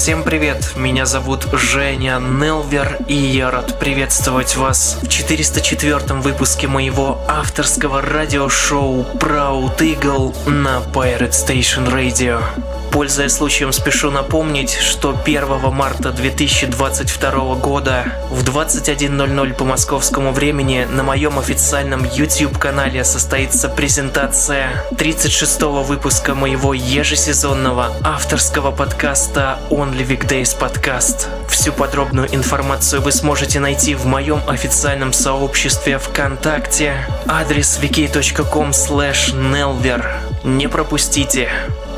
Всем привет, меня зовут Женя Нелвер, и я рад приветствовать вас в 404 выпуске моего авторского радиошоу Proud Eagle на Pirate Station Radio. Пользуясь случаем, спешу напомнить, что 1 марта 2022 года в 21.00 по московскому времени на моем официальном YouTube-канале состоится презентация 36-го выпуска моего ежесезонного авторского подкаста Only Weekdays Podcast. Всю подробную информацию вы сможете найти в моем официальном сообществе ВКонтакте. Адрес wiki.com nelver. Не пропустите.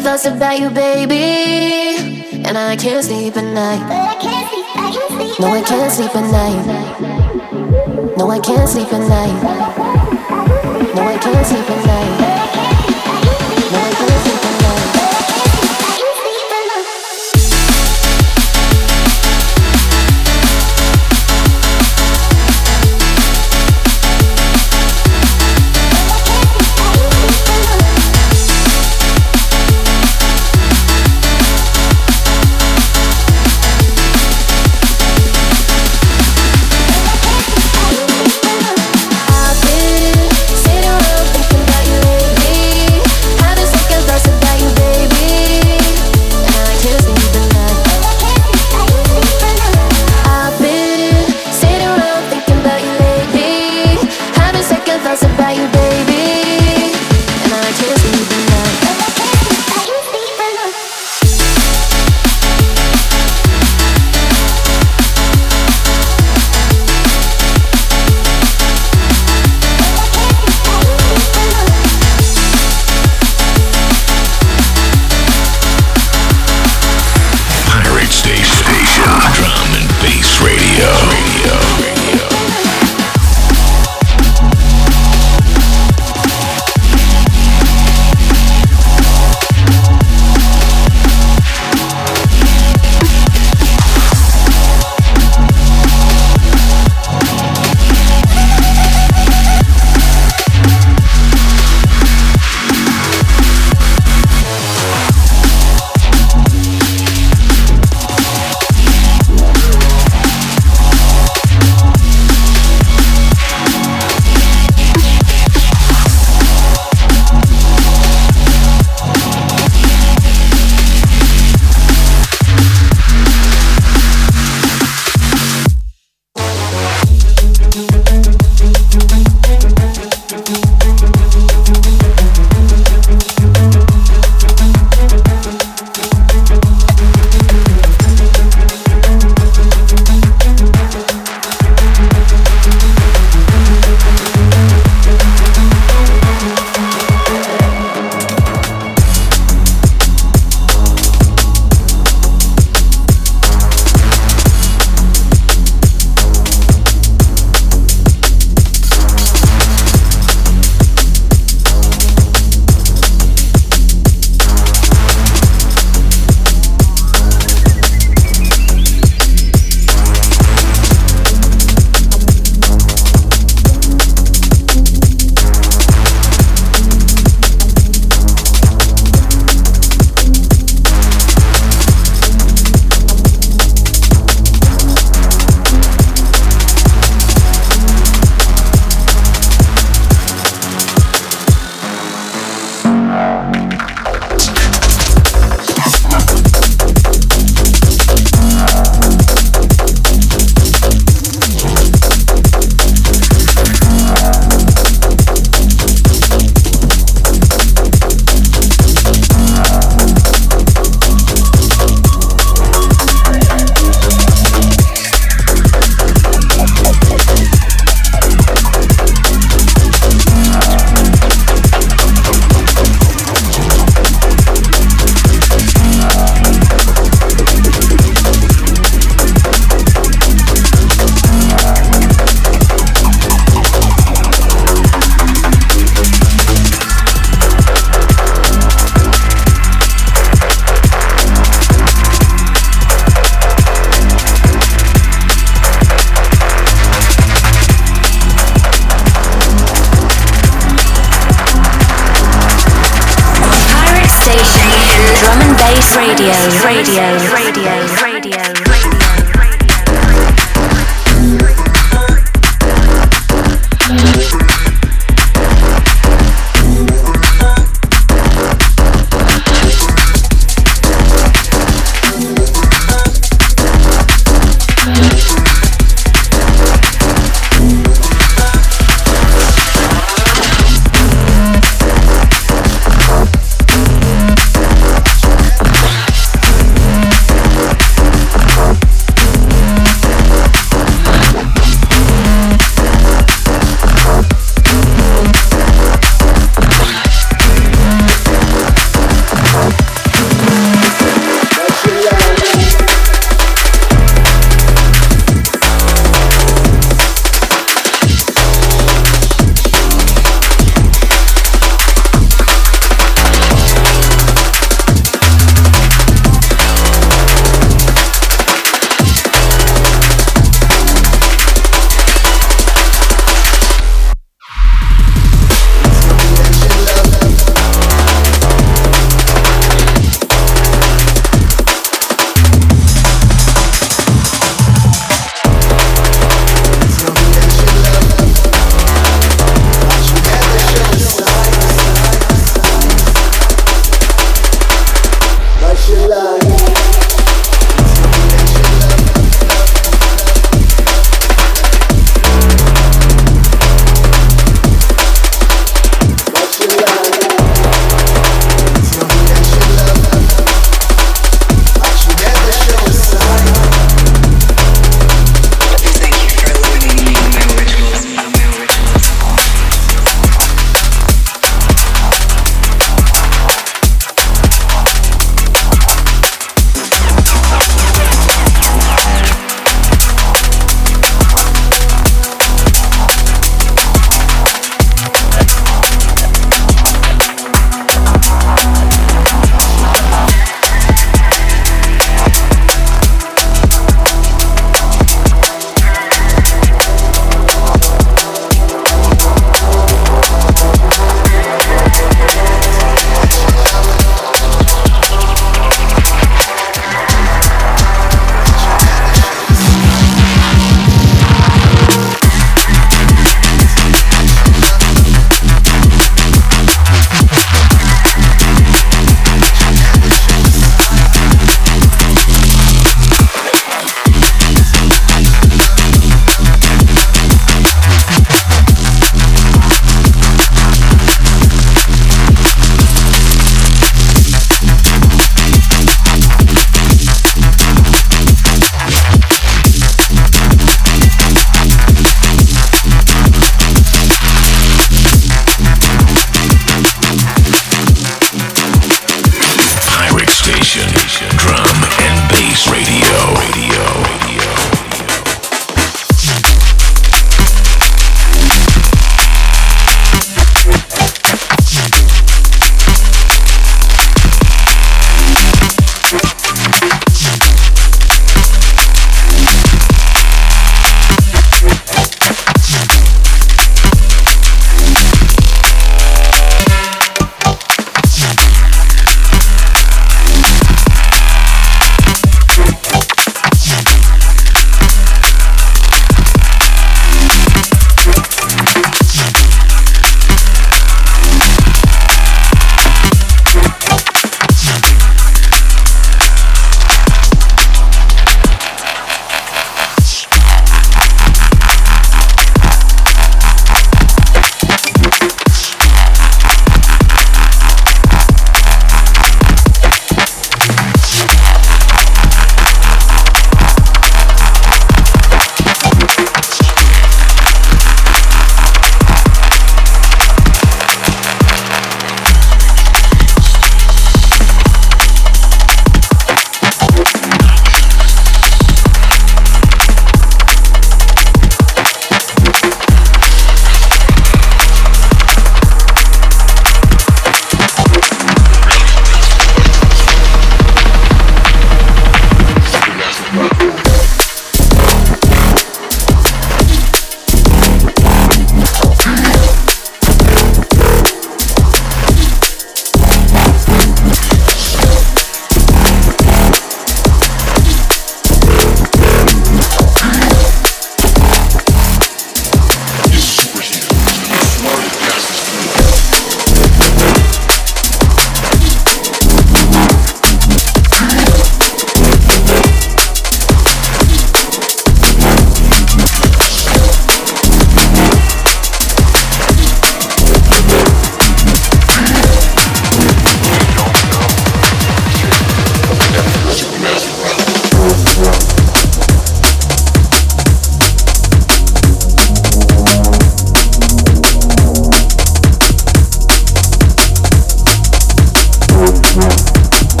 Thoughts about you, baby. And I can't sleep at night. No, I can't sleep at night. No, I can't sleep at night. No, I can't sleep at night.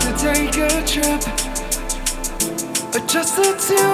to take a trip, just the two